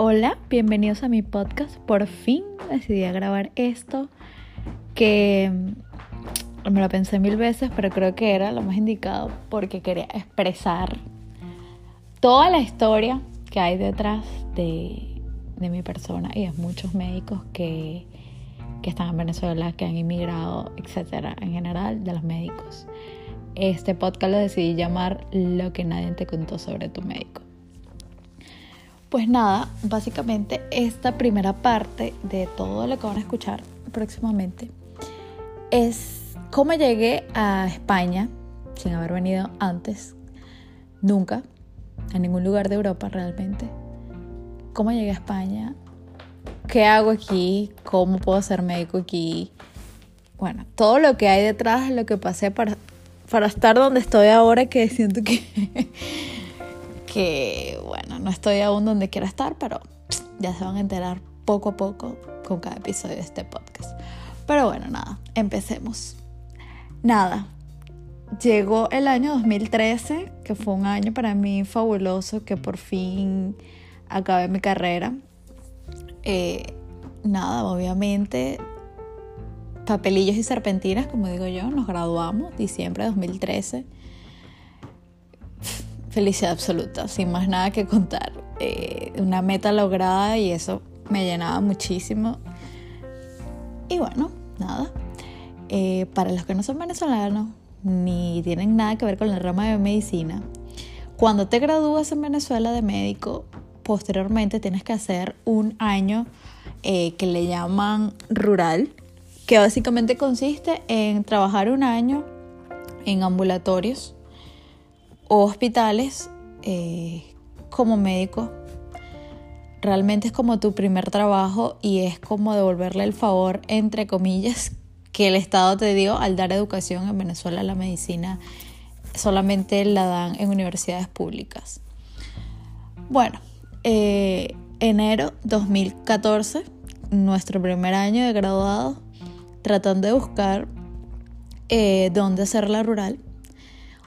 Hola, bienvenidos a mi podcast. Por fin decidí grabar esto que mm, me lo pensé mil veces, pero creo que era lo más indicado porque quería expresar toda la historia que hay detrás de, mi persona y de muchos médicos que, que están en Venezuela, que han inmigrado, etcétera, en general, de los médicos. Este podcast lo decidí llamar Lo que nadie te contó sobre tu médico. Pues nada, básicamente esta primera parte de todo lo que van a escuchar próximamente es cómo llegué a España sin haber venido antes, nunca, a ningún lugar de Europa realmente. ¿Cómo llegué a España? ¿Qué hago aquí? ¿Cómo puedo ser médico aquí? Bueno, todo lo que hay detrás de lo que pasé para, para estar donde estoy ahora, que siento que que bueno, no estoy aún donde quiero estar, pero ya se van a enterar poco a poco con cada episodio de este podcast. Pero bueno, nada, empecemos. Nada, llegó el año 2013, que fue un año para mí fabuloso, que por fin acabé mi carrera. Eh, nada, obviamente, papelillos y serpentinas, como digo yo, nos graduamos, diciembre de 2013 felicidad absoluta, sin más nada que contar. Eh, una meta lograda y eso me llenaba muchísimo. Y bueno, nada. Eh, para los que no son venezolanos ni tienen nada que ver con la rama de medicina, cuando te gradúas en Venezuela de médico, posteriormente tienes que hacer un año eh, que le llaman rural, que básicamente consiste en trabajar un año en ambulatorios hospitales eh, como médico. Realmente es como tu primer trabajo y es como devolverle el favor, entre comillas, que el Estado te dio al dar educación en Venezuela. La medicina solamente la dan en universidades públicas. Bueno, eh, enero 2014, nuestro primer año de graduado, tratando de buscar eh, dónde hacer la rural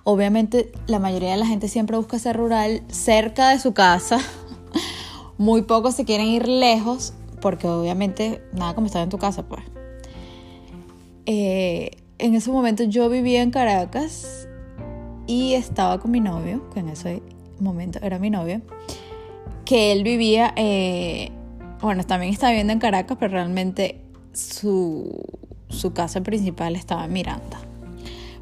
Obviamente la mayoría de la gente siempre busca ser rural cerca de su casa. Muy pocos se quieren ir lejos porque obviamente nada como estar en tu casa pues. Eh, en ese momento yo vivía en Caracas y estaba con mi novio, que en ese momento era mi novio, que él vivía, eh, bueno, también estaba viviendo en Caracas, pero realmente su, su casa principal estaba en Miranda.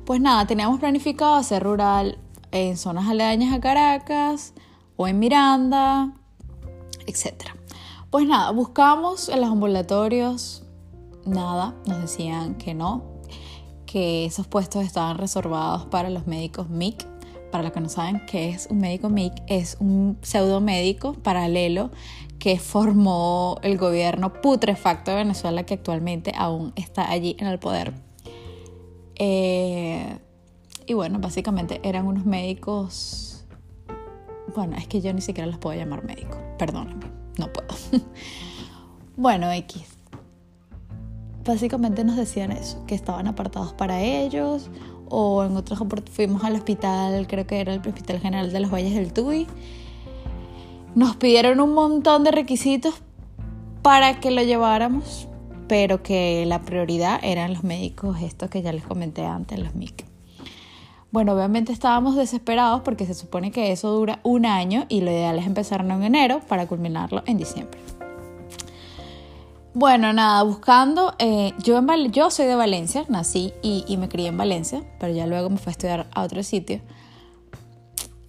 Pues nada, teníamos planificado hacer rural en zonas aledañas a Caracas o en Miranda, etc. Pues nada, buscamos en los ambulatorios, nada, nos decían que no, que esos puestos estaban reservados para los médicos MIC. Para los que no saben qué es un médico MIC, es un pseudo médico paralelo que formó el gobierno putrefacto de Venezuela que actualmente aún está allí en el poder eh, y bueno, básicamente eran unos médicos. Bueno, es que yo ni siquiera los puedo llamar médicos. Perdónenme, no puedo. bueno, X. Básicamente nos decían eso, que estaban apartados para ellos. O en otros fuimos al hospital, creo que era el Hospital General de los Valles del Tuy. Nos pidieron un montón de requisitos para que lo lleváramos pero que la prioridad eran los médicos, estos que ya les comenté antes, los MIC. Bueno, obviamente estábamos desesperados porque se supone que eso dura un año y lo ideal es empezarlo en enero para culminarlo en diciembre. Bueno, nada, buscando, eh, yo, en yo soy de Valencia, nací y, y, me crié en Valencia, pero ya luego me fui a estudiar a otro sitio.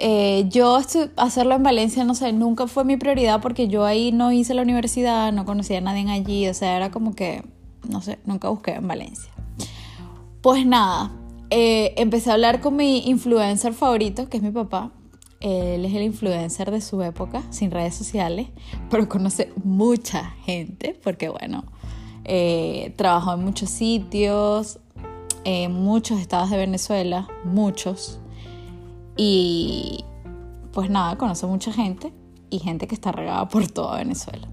Eh, yo hacerlo en Valencia, no sé, nunca fue mi prioridad porque yo ahí no hice la universidad, no conocía a nadie allí, o sea, era como que, no sé, nunca busqué en Valencia. Pues nada, eh, empecé a hablar con mi influencer favorito, que es mi papá. Él es el influencer de su época, sin redes sociales, pero conoce mucha gente, porque bueno, eh, trabajó en muchos sitios, en muchos estados de Venezuela, muchos. Y pues nada, conoce mucha gente y gente que está regada por toda Venezuela.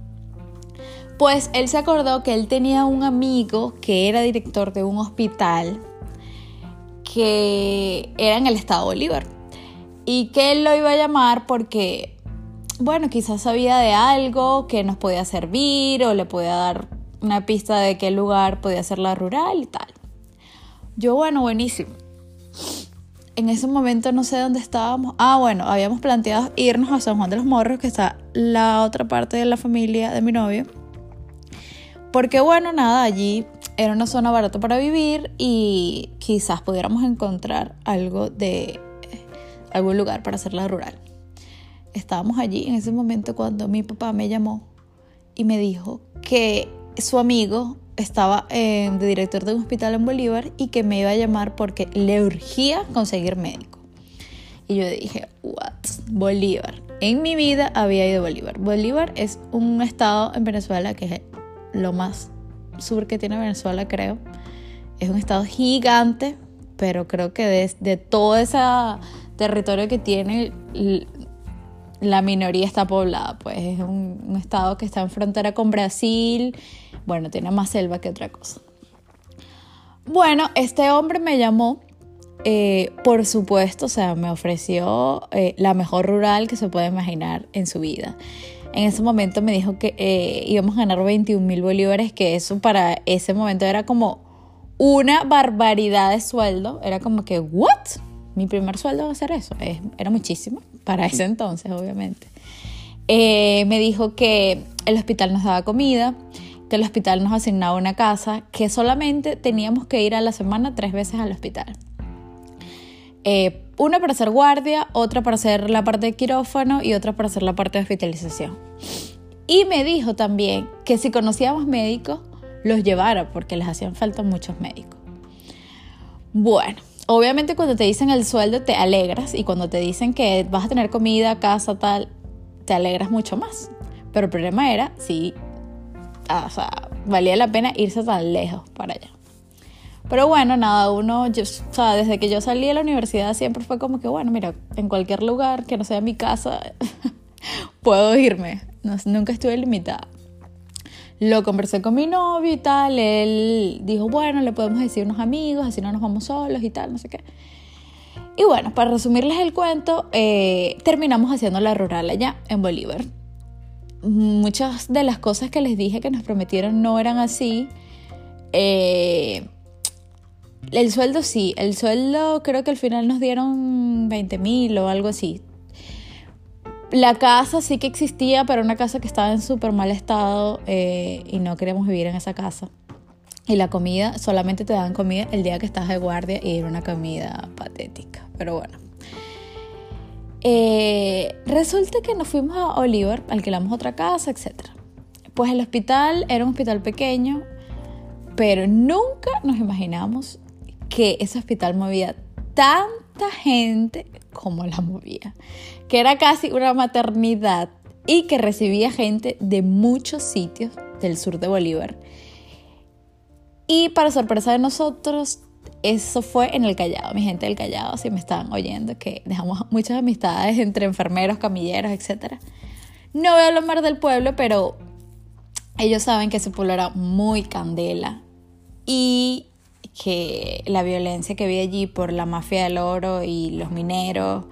Pues él se acordó que él tenía un amigo que era director de un hospital que era en el estado Bolívar y que él lo iba a llamar porque bueno, quizás sabía de algo que nos podía servir o le podía dar una pista de qué lugar podía ser la rural y tal. Yo, bueno, buenísimo. En ese momento no sé dónde estábamos. Ah, bueno, habíamos planteado irnos a San Juan de los Morros, que está la otra parte de la familia de mi novio. Porque bueno, nada, allí era una zona barata para vivir y quizás pudiéramos encontrar algo de algún lugar para hacerla rural. Estábamos allí en ese momento cuando mi papá me llamó y me dijo que su amigo estaba eh, de director de un hospital en Bolívar y que me iba a llamar porque le urgía conseguir médico. Y yo dije, what? Bolívar. En mi vida había ido a Bolívar. Bolívar es un estado en Venezuela que es lo más sur que tiene Venezuela, creo. Es un estado gigante, pero creo que de, de todo ese territorio que tiene, la minoría está poblada. Pues es un, un estado que está en frontera con Brasil bueno, tiene más selva que otra cosa. Bueno, este hombre me llamó, eh, por supuesto, o sea, me ofreció eh, la mejor rural que se puede imaginar en su vida. En ese momento me dijo que eh, íbamos a ganar 21 mil bolívares, que eso para ese momento era como una barbaridad de sueldo. Era como que, ¿what? Mi primer sueldo va a ser eso. era muchísimo para ese entonces, obviamente. me dijo que el hospital nos daba comida, el hospital nos asignaba una casa, que solamente teníamos que ir a la semana tres veces al hospital. Eh, una para hacer guardia, otra para hacer la parte de quirófano y otra para hacer la parte de hospitalización. Y me dijo también que si conocíamos médicos, los llevara porque les hacían falta muchos médicos. Bueno, obviamente cuando te dicen el sueldo te alegras y cuando te dicen que vas a tener comida, casa, tal, te alegras mucho más. Pero el problema era si O sea, valía la pena irse tan lejos para allá. Pero bueno, nada, uno, o sea, desde que yo salí de la universidad siempre fue como que, bueno, mira, en cualquier lugar que no sea mi casa, puedo irme. nunca estuve limitada. Lo conversé con mi novio y tal, él dijo, bueno, le podemos decir unos amigos, así no nos vamos solos y tal, no sé qué. Y bueno, para resumirles el cuento, eh, terminamos haciendo la rural allá en Bolívar muchas de las cosas que les dije que nos prometieron no eran así. Eh, el sueldo sí, el sueldo creo que al final nos dieron 20 mil o algo así. La casa sí que existía, pero una casa que estaba en súper mal estado eh, y no queríamos vivir en esa casa. Y la comida, solamente te dan comida el día que estás de guardia y era una comida patética. Pero bueno, eh, resulta que nos fuimos a Oliver, alquilamos otra casa, etc. Pues el hospital era un hospital pequeño, pero nunca nos imaginamos que ese hospital movía tanta gente como la movía, que era casi una maternidad y que recibía gente de muchos sitios del sur de Bolívar. Y para sorpresa de nosotros, eso fue en el Callao, mi gente del Callao, si me estaban oyendo, que dejamos muchas amistades entre enfermeros, camilleros, etc. No voy a hablar del pueblo, pero ellos saben que ese pueblo era muy candela y que la violencia que había allí por la mafia del oro y los mineros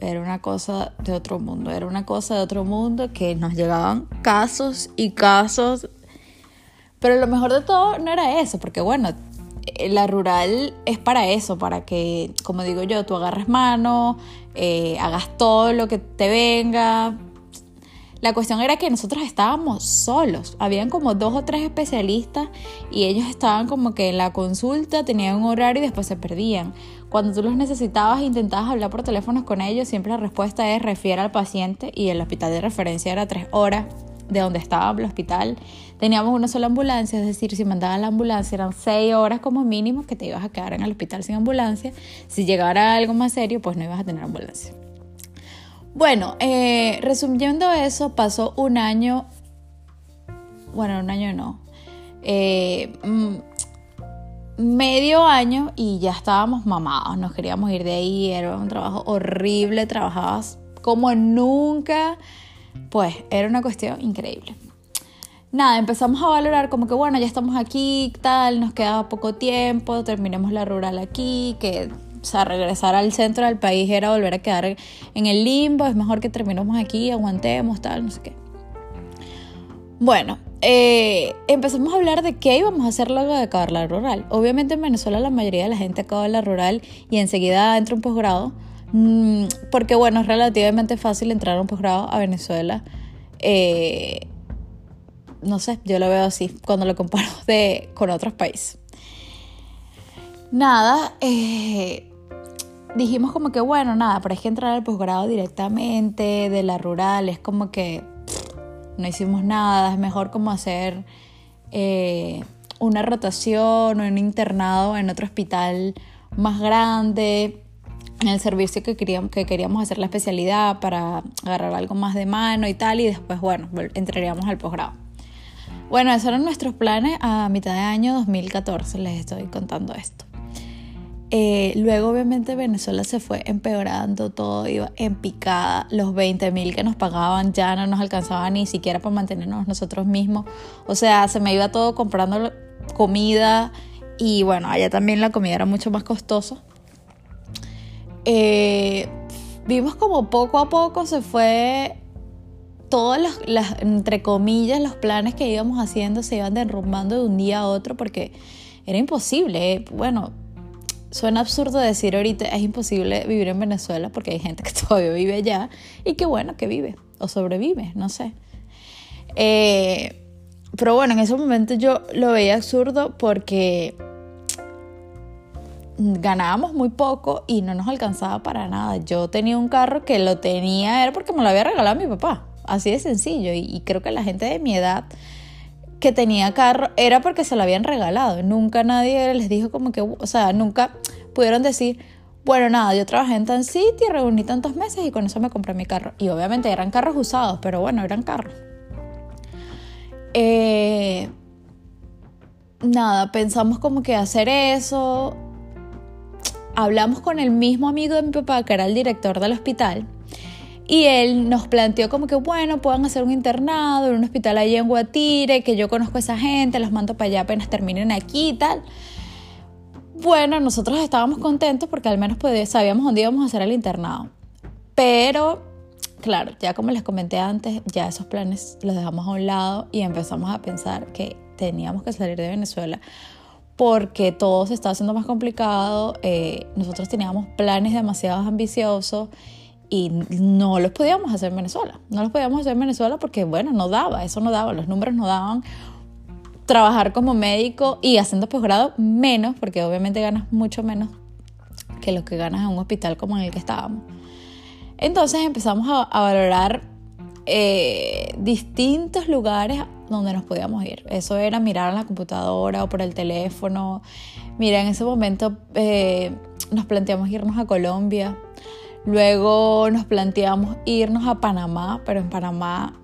era una cosa de otro mundo, era una cosa de otro mundo que nos llegaban casos y casos. Pero lo mejor de todo no era eso, porque bueno, la rural es para eso, para que, como digo yo, tú agarres mano, eh, hagas todo lo que te venga. La cuestión era que nosotros estábamos solos, habían como dos o tres especialistas y ellos estaban como que en la consulta, tenían un horario y después se perdían. Cuando tú los necesitabas e intentabas hablar por teléfonos con ellos, siempre la respuesta es refiere al paciente y el hospital de referencia era tres horas de donde estaba el hospital teníamos una sola ambulancia, es decir, si mandaban la ambulancia eran seis horas como mínimo que te ibas a quedar en el hospital sin ambulancia. Si llegara algo más serio, pues no ibas a tener ambulancia. Bueno, eh, resumiendo eso, pasó un año, bueno, un año no, eh, mm, medio año y ya estábamos mamados, nos queríamos ir de ahí, era un trabajo horrible, trabajabas como nunca, pues era una cuestión increíble nada, empezamos a valorar como que bueno, ya estamos aquí, tal, nos queda poco tiempo, terminemos la rural aquí, que O sea, regresar al centro del país era volver a quedar en el limbo, es mejor que terminemos aquí, aguantemos, tal, no sé qué. Bueno, eh, empezamos a hablar de qué íbamos a hacer luego de acabar la rural. Obviamente en Venezuela la mayoría de la gente acaba la rural y enseguida entra un posgrado, porque bueno, es relativamente fácil entrar a un posgrado a Venezuela. Eh, no sé, yo lo veo así cuando lo comparo con otros países. Nada, eh, dijimos como que bueno, nada, pero hay que entrar al posgrado directamente de la rural, es como que no hicimos nada, es mejor como hacer eh, una rotación o un internado en otro hospital más grande, el servicio que queríamos, que queríamos hacer la especialidad para agarrar algo más de mano y tal, y después, bueno, entraríamos al posgrado. Bueno, esos eran nuestros planes a mitad de año 2014, les estoy contando esto. Eh, luego obviamente Venezuela se fue empeorando, todo iba en picada, los 20 mil que nos pagaban ya no nos alcanzaban ni siquiera para mantenernos nosotros mismos, o sea, se me iba todo comprando comida y bueno, allá también la comida era mucho más costosa. Eh, vimos como poco a poco se fue todos los, entre comillas, los planes que íbamos haciendo se iban derrumbando de un día a otro porque era imposible. Bueno, suena absurdo decir ahorita es imposible vivir en Venezuela porque hay gente que todavía vive allá y que bueno, que vive o sobrevive, no sé. Eh, pero bueno, en ese momento yo lo veía absurdo porque ganábamos muy poco y no nos alcanzaba para nada. Yo tenía un carro que lo tenía, era porque me lo había regalado mi papá. Así de sencillo. Y, creo que la gente de mi edad que tenía carro era porque se lo habían regalado. Nunca nadie les dijo como que, o sea, nunca pudieron decir, bueno, nada, yo trabajé en tan sitio, reuní tantos meses y con eso me compré mi carro. Y obviamente eran carros usados, pero bueno, eran carros. Eh, nada, pensamos como que hacer eso. Hablamos con el mismo amigo de mi papá, que era el director del hospital y él nos planteó como que, bueno, puedan hacer un internado en un hospital allí en Guatire, que yo conozco a esa gente, los mando para allá apenas terminen aquí y tal. Bueno, nosotros estábamos contentos porque al menos sabíamos dónde íbamos a hacer el internado. Pero, claro, ya como les comenté antes, ya esos planes los dejamos a un lado y empezamos a pensar que teníamos que salir de Venezuela porque todo se estaba haciendo más complicado. Eh, nosotros teníamos planes demasiado ambiciosos y no los podíamos hacer en Venezuela. No los podíamos hacer en Venezuela porque, bueno, no daba, eso no daba, los números no daban. Trabajar como médico y haciendo posgrado menos, porque obviamente ganas mucho menos que lo que ganas en un hospital como en el que estábamos. Entonces empezamos a, valorar eh, distintos lugares donde nos podíamos ir. Eso era mirar en la computadora o por el teléfono. Mira, en ese momento eh, nos planteamos irnos a Colombia Luego nos planteamos irnos a Panamá, pero en Panamá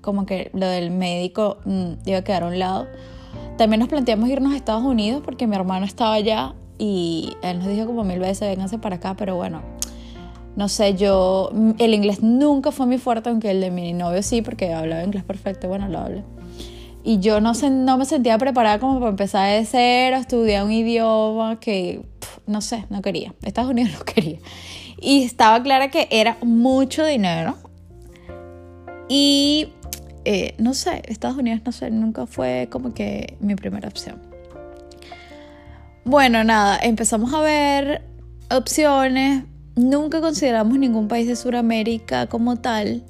como que lo del médico mm, iba a quedar a un lado. También nos planteamos irnos a Estados Unidos porque mi hermano estaba allá y él nos dijo como mil veces, vénganse para acá, pero bueno, no sé, yo, el inglés nunca fue mi fuerte, aunque el de mi novio sí, porque hablaba inglés perfecto, bueno, lo hablé. Y yo no, no me sentía preparada como para empezar de cero, estudiar un idioma que, no sé, no quería. Estados Unidos no quería. Y estaba clara que era mucho dinero. Y eh, no sé, Estados Unidos, no sé, nunca fue como que mi primera opción. Bueno, nada, empezamos a ver opciones. Nunca consideramos ningún país de Sudamérica como tal.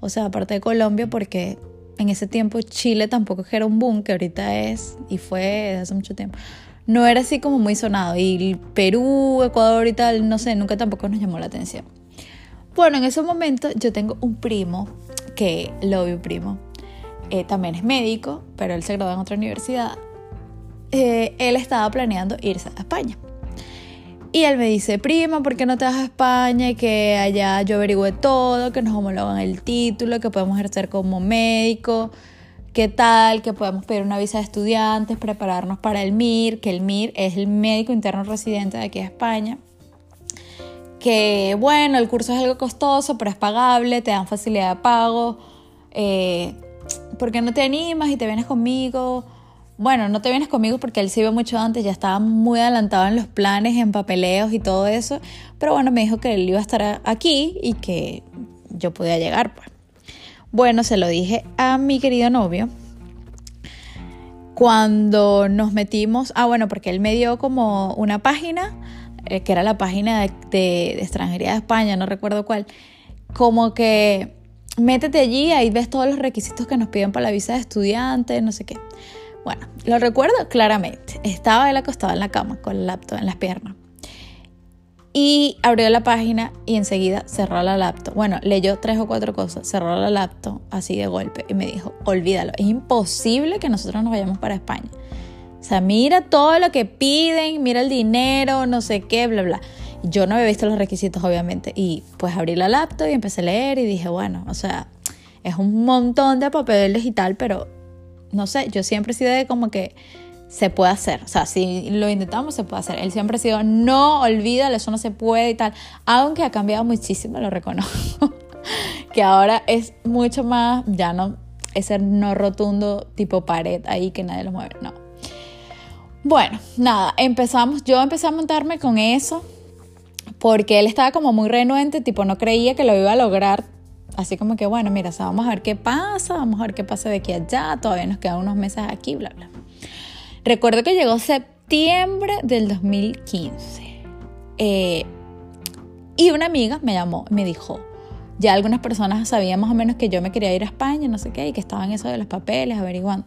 O sea, aparte de Colombia, porque en ese tiempo Chile tampoco era un boom, que ahorita es y fue desde hace mucho tiempo no era así como muy sonado. Y Perú, Ecuador y tal, no sé, nunca tampoco nos llamó la atención. Bueno, en ese momento yo tengo un primo, que lo vi un primo, eh, también es médico, pero él se graduó en otra universidad. Eh, él estaba planeando irse a España. Y él me dice, prima, ¿por qué no te vas a España? Que allá yo averigüe todo, que nos homologan el título, que podemos ejercer como médico qué tal, que podemos pedir una visa de estudiantes, prepararnos para el MIR, que el MIR es el médico interno residente de aquí de España. Que bueno, el curso es algo costoso, pero es pagable, te dan facilidad de pago. Eh, ¿Por qué no te animas y te vienes conmigo? Bueno, no te vienes conmigo porque él se iba mucho antes, ya estaba muy adelantado en los planes, en papeleos y todo eso, pero bueno, me dijo que él iba a estar aquí y que yo podía llegar. Pues. Bueno, se lo dije a mi querido novio. Cuando nos metimos, ah bueno, porque él me dio como una página, eh, que era la página de, de extranjería de España, no recuerdo cuál, como que métete allí, ahí ves todos los requisitos que nos piden para la visa de estudiante, no sé qué. Bueno, lo recuerdo claramente. Estaba él acostado en la cama con el laptop en las piernas. Y abrió la página y enseguida cerró la laptop. Bueno, leyó tres o cuatro cosas, cerró la laptop así de golpe y me dijo, olvídalo, es imposible que nosotros nos vayamos para España. O sea, mira todo lo que piden, mira el dinero, no sé qué, bla, bla. Yo no había visto los requisitos, obviamente. Y pues abrí la laptop y empecé a leer y dije, bueno, o sea, es un montón de papel digital, pero no sé, yo siempre he sido de como que se puede hacer. O sea, si lo intentamos, se puede hacer. Él siempre ha sido, no, olvídalo, eso no se puede y tal. Aunque ha cambiado muchísimo, lo reconozco. que ahora es mucho más, ya no, ese no rotundo tipo pared ahí que nadie lo mueve, no. Bueno, nada, empezamos, yo empecé a montarme con eso porque él estaba como muy renuente, tipo no creía que lo iba a lograr Así como que, bueno, mira, vamos a ver qué pasa, vamos a ver qué pasa de aquí a allá, todavía nos quedan unos meses aquí, bla, bla. Recuerdo que llegó septiembre del 2015 eh, y una amiga me llamó, me dijo, ya algunas personas sabían más o menos que yo me quería ir a España, no sé qué, y que estaban eso de los papeles, averiguando.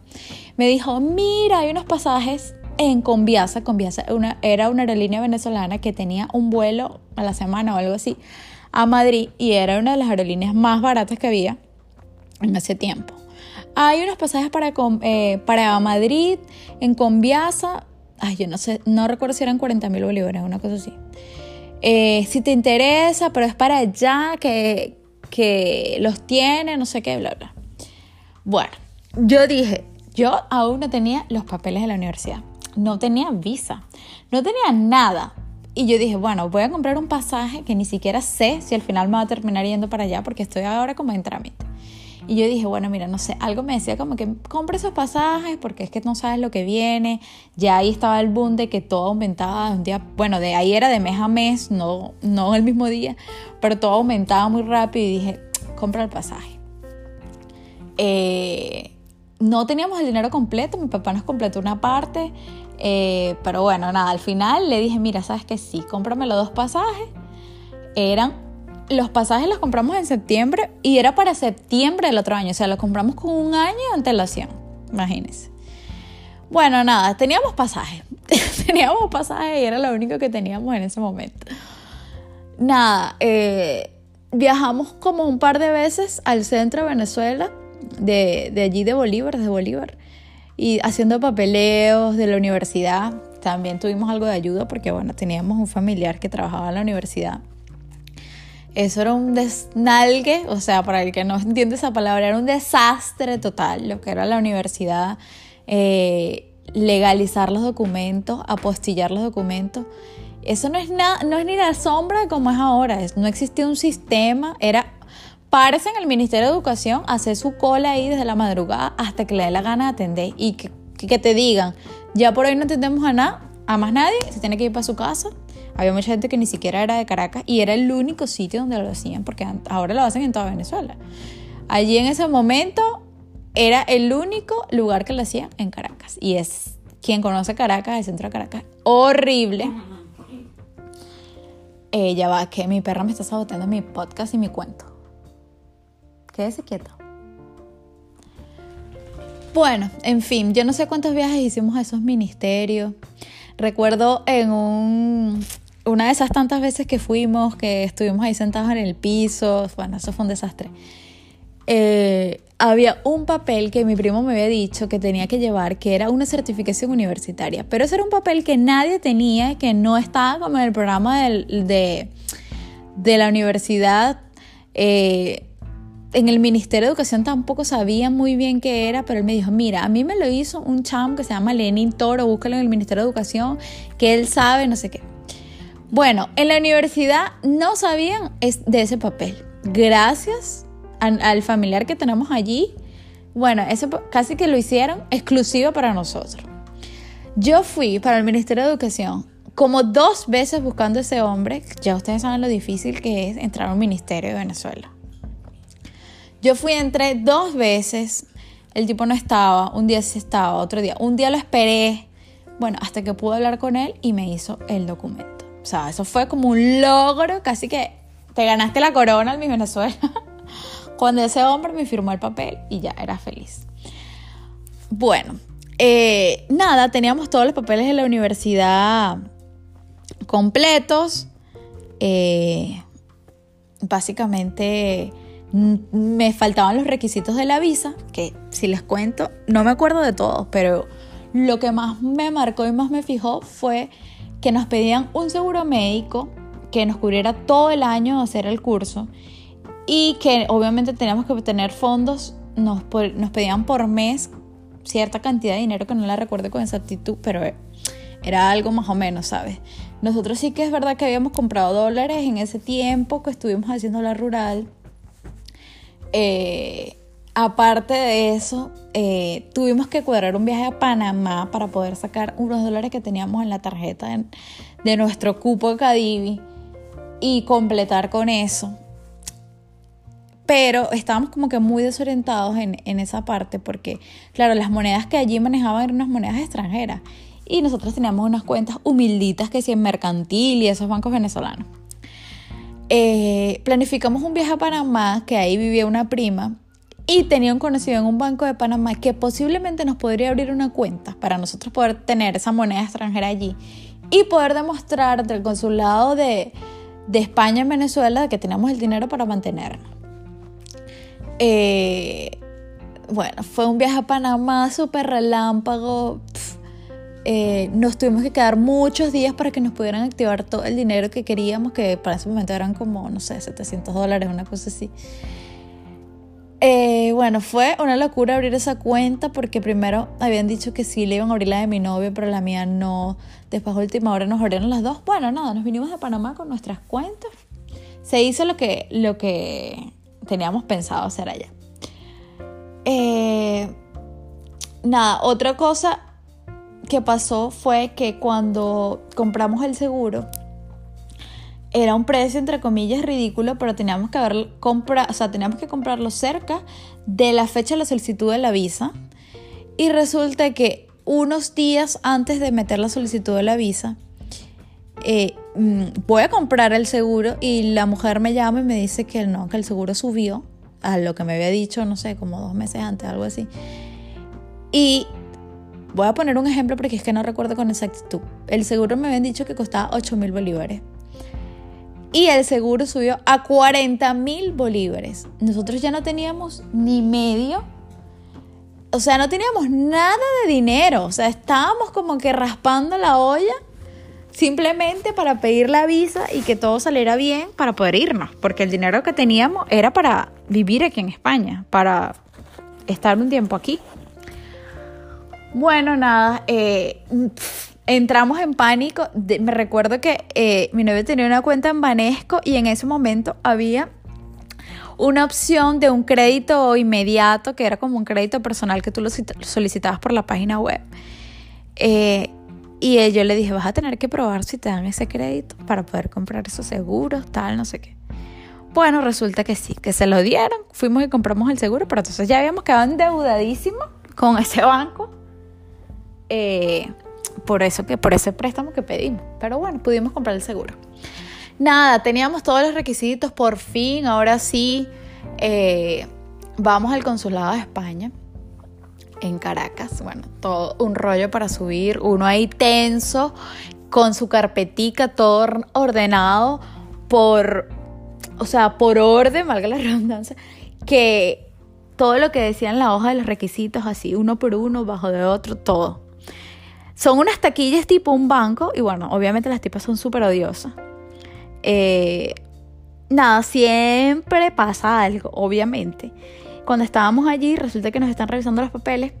Me dijo, mira, hay unos pasajes en Conviasa, Conviasa una, era una aerolínea venezolana que tenía un vuelo a la semana o algo así a Madrid y era una de las aerolíneas más baratas que había en ese tiempo. Hay unos pasajes para, eh, para Madrid en Conviasa, ay, yo no sé, no recuerdo si eran 40 mil bolívares, una cosa así. Eh, si te interesa, pero es para allá que, que los tiene, no sé qué, bla, bla. Bueno, yo dije, yo aún no tenía los papeles de la universidad, no tenía visa, no tenía nada, y yo dije, bueno, voy a comprar un pasaje que ni siquiera sé si al final me va a terminar yendo para allá porque estoy ahora como en trámite. Y yo dije, bueno, mira, no sé, algo me decía como que compre esos pasajes porque es que no sabes lo que viene. Ya ahí estaba el boom de que todo aumentaba de un día, bueno, de ahí era de mes a mes, no, no el mismo día, pero todo aumentaba muy rápido y dije, compra el pasaje. Eh, no teníamos el dinero completo, mi papá nos completó una parte eh, pero bueno, nada, al final le dije, mira, sabes que sí, cómprame los dos pasajes. Eran, los pasajes los compramos en septiembre y era para septiembre del otro año, o sea, los compramos con un año de antelación, imagínense. Bueno, nada, teníamos pasajes, teníamos pasajes y era lo único que teníamos en ese momento. Nada, eh, viajamos como un par de veces al centro de Venezuela, de, de allí de Bolívar, de Bolívar y haciendo papeleos de la universidad. También tuvimos algo de ayuda porque, bueno, teníamos un familiar que trabajaba en la universidad. Eso era un desnalgue, o sea, para el que no entiende esa palabra, era un desastre total lo que era la universidad, eh, legalizar los documentos, apostillar los documentos. Eso no es, nada, no es ni la sombra de cómo es ahora, no existía un sistema, era Párese en el Ministerio de Educación, hacer su cola ahí desde la madrugada hasta que le dé la gana de atender y que, que, te digan, ya por hoy no atendemos a nada, a más nadie, se tiene que ir para su casa. Había mucha gente que ni siquiera era de Caracas y era el único sitio donde lo hacían, porque ahora lo hacen en toda Venezuela. Allí en ese momento era el único lugar que lo hacían en Caracas. Y es quien conoce Caracas, el centro de Caracas, horrible. Ella va, que mi perra me está saboteando mi podcast y mi cuento. Quédese quieto. Bueno, en fin, yo no sé cuántos viajes hicimos a esos ministerios. Recuerdo en un, una de esas tantas veces que fuimos, que estuvimos ahí sentados en el piso, bueno, eso fue un desastre. Eh, había un papel que mi primo me había dicho que tenía que llevar, que era una certificación universitaria, pero ese era un papel que nadie tenía, que no estaba como en el programa de, de la universidad. Eh, en el Ministerio de Educación tampoco sabía muy bien qué era, pero él me dijo, mira, a mí me lo hizo un chamo que se llama Lenin Toro, búscalo en el Ministerio de Educación, que él sabe, no sé qué. Bueno, en la universidad no sabían de ese papel. Gracias al familiar que tenemos allí, Bueno, eso casi que lo hicieron exclusivo para nosotros. Yo fui para el Ministerio de Educación como dos veces buscando ese hombre. Ya ustedes saben lo difícil que es entrar a un ministerio de Venezuela. Yo fui, entré dos veces. El tipo no estaba. Un día sí estaba, otro día. Un día lo esperé. Bueno, hasta que pude hablar con él y me hizo el documento. O sea, eso fue como un logro, casi que te ganaste la corona en mi Venezuela. Cuando ese hombre me firmó el papel y ya era feliz. Bueno, eh, nada, teníamos todos los papeles de la universidad completos. Eh, básicamente me faltaban los requisitos de la visa, que si les cuento, no me acuerdo de todos, pero lo que más me marcó y más me fijó fue que nos pedían un seguro médico que nos cubriera todo el año hacer el curso y que obviamente teníamos que obtener fondos, nos, nos pedían por mes cierta cantidad de dinero que no la recuerdo con exactitud, pero era algo más o menos, ¿sabes? Nosotros sí que es verdad que habíamos comprado dólares en ese tiempo que estuvimos haciendo la rural. Eh, aparte de eso, eh, tuvimos que cuadrar un viaje a Panamá para poder sacar unos dólares que teníamos en la tarjeta de, nuestro cupo de Cadivi y completar con eso pero estábamos como que muy desorientados en, en, esa parte porque, claro, las monedas que allí manejaban eran unas monedas extranjeras y nosotros teníamos unas cuentas humilditas que sí en Mercantil y esos bancos venezolanos. Eh, planificamos un viaje a Panamá, que ahí vivía una prima, y tenía un conocido en un banco de Panamá que posiblemente nos podría abrir una cuenta para nosotros poder tener esa moneda extranjera allí y poder demostrar ante el consulado de, de España en Venezuela que teníamos el dinero para mantenernos. Eh, bueno, fue un viaje a Panamá súper relámpago. Eh, nos tuvimos que quedar muchos días para que nos pudieran activar todo el dinero que queríamos, que para ese momento eran como, no sé, 700 dólares, una cosa así. Eh, bueno, fue una locura abrir esa cuenta porque primero habían dicho que sí le iban a abrir la de mi novio, pero la mía no. Después, última hora, nos abrieron las dos. Bueno, nada, nos vinimos de Panamá con nuestras cuentas. Se hizo lo que, lo que teníamos pensado hacer allá. Eh, nada, otra cosa que pasó fue que cuando compramos el seguro, era un precio entre comillas ridículo, pero teníamos que haber compra, o sea, teníamos que comprarlo cerca de la fecha de la solicitud de la visa. Y resulta que unos días antes de meter la solicitud de la visa, eh, mm, voy a comprar el seguro y la mujer me llama y me dice que no, que el seguro subió a lo que me había dicho, no sé, como dos meses antes, algo así. Y voy a poner un ejemplo porque es que no recuerdo con exactitud. El seguro me habían dicho que costaba 8 mil bolívares. Y el seguro subió a 40 mil bolívares. Nosotros ya no teníamos ni medio. O sea, no teníamos nada de dinero. O sea, estábamos como que raspando la olla simplemente para pedir la visa y que todo saliera bien para poder irnos, porque el dinero que teníamos era para vivir aquí en España, para estar un tiempo aquí. Bueno, nada, eh, entramos en pánico. me recuerdo que eh, mi novio tenía una cuenta en Banesco y en ese momento había una opción de un crédito inmediato, que era como un crédito personal que tú lo solicitabas por la página web. Eh, y yo le dije, vas a tener que probar si te dan ese crédito para poder comprar esos seguros, tal, no sé qué. Bueno, resulta que sí, que se lo dieron, fuimos y compramos el seguro, pero entonces ya habíamos quedado endeudadísimos con ese banco. Eh, por eso que, por ese préstamo que pedimos. Pero bueno, pudimos comprar el seguro. Nada, teníamos todos los requisitos, por fin, ahora sí, eh, vamos al consulado de España en Caracas. Bueno, todo un rollo para subir, uno ahí tenso, con su carpetica, todo ordenado por, o sea, por orden, valga la redundancia, que todo lo que decía en la hoja de los requisitos, así, uno por uno, bajo de otro, todo. Son unas taquillas tipo un banco, y bueno, obviamente las tipas son súper odiosas. Eh, nada, siempre pasa algo, obviamente. Cuando estábamos allí, resulta que nos están revisando los papeles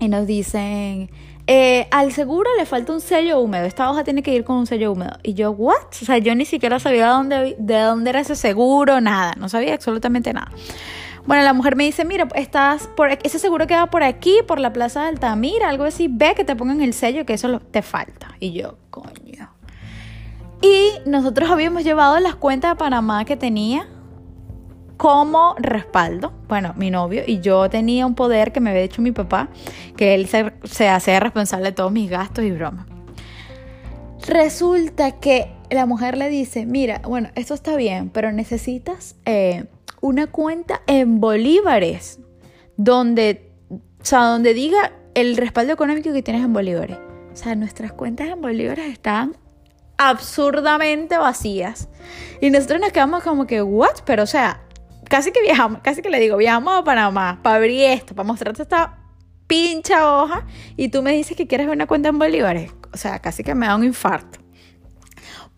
y nos dicen, eh, al seguro le falta un sello húmedo, esta hoja tiene que ir con un sello húmedo. Y yo, ¿what? O sea, yo ni siquiera sabía dónde, de dónde era ese seguro, nada, no sabía absolutamente nada. Bueno, la mujer me dice, mira, estás por ese seguro queda por aquí, por la plaza de Altamira, algo así, ve que te pongan el sello, que eso te falta. Y yo, coño. Y nosotros habíamos llevado las cuentas de Panamá que tenía como respaldo. Bueno, mi novio y yo tenía un poder que me había dicho mi papá, que él se, se hacía responsable de todos mis gastos y bromas. Resulta que la mujer le dice, mira, bueno, esto está bien, pero necesitas eh, una cuenta en bolívares, donde, o sea, donde diga el respaldo económico que tienes en bolívares. O sea, nuestras cuentas en bolívares están absurdamente vacías. Y nosotros nos quedamos como que, ¿what? Pero, o sea, casi que viajamos, casi que le digo, viajamos a Panamá para abrir esto, para mostrarte esta pincha hoja, y tú me dices que quieres ver una cuenta en bolívares. O sea, casi que me da un infarto.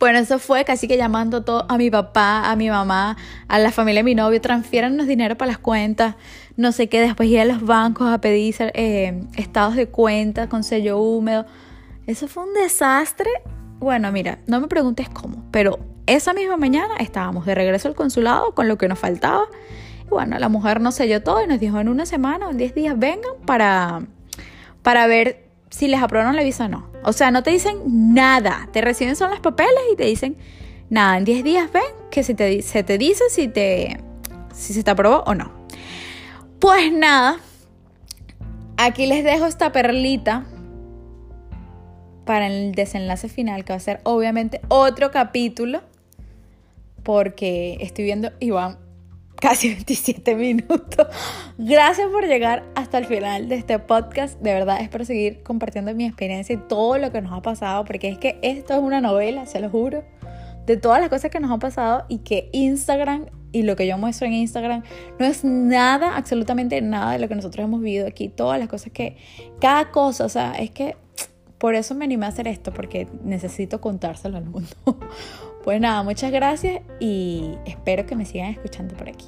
Bueno, eso fue casi que llamando todo a mi papá, a mi mamá, a la familia de mi novio, transfiérannos dinero para las cuentas, no sé qué, después ir a los bancos a pedir eh, estados de cuenta con sello húmedo. Eso fue un desastre. Bueno, mira, no me preguntes cómo, pero esa misma mañana estábamos de regreso al consulado con lo que nos faltaba. Y bueno, la mujer nos selló todo y nos dijo en una semana o en 10 días vengan para, para ver si les aprobaron la visa o no. O sea, no te dicen nada. Te reciben son los papeles y te dicen nada. En 10 días ven que se te, se te dice si, te, si se te aprobó o no. Pues nada, aquí les dejo esta perlita para el desenlace final, que va a ser obviamente otro capítulo, porque estoy viendo Iván casi 27 minutos. Gracias por llegar hasta el final de este podcast. De verdad, espero seguir compartiendo mi experiencia y todo lo que nos ha pasado, porque es que esto es una novela, se lo juro, de todas las cosas que nos han pasado y que Instagram y lo que yo muestro en Instagram no es nada, absolutamente nada de lo que nosotros hemos vivido aquí. Todas las cosas que, cada cosa, o sea, es que por eso me animé a hacer esto, porque necesito contárselo al mundo. Pues nada, muchas gracias y espero que me sigan escuchando por aquí.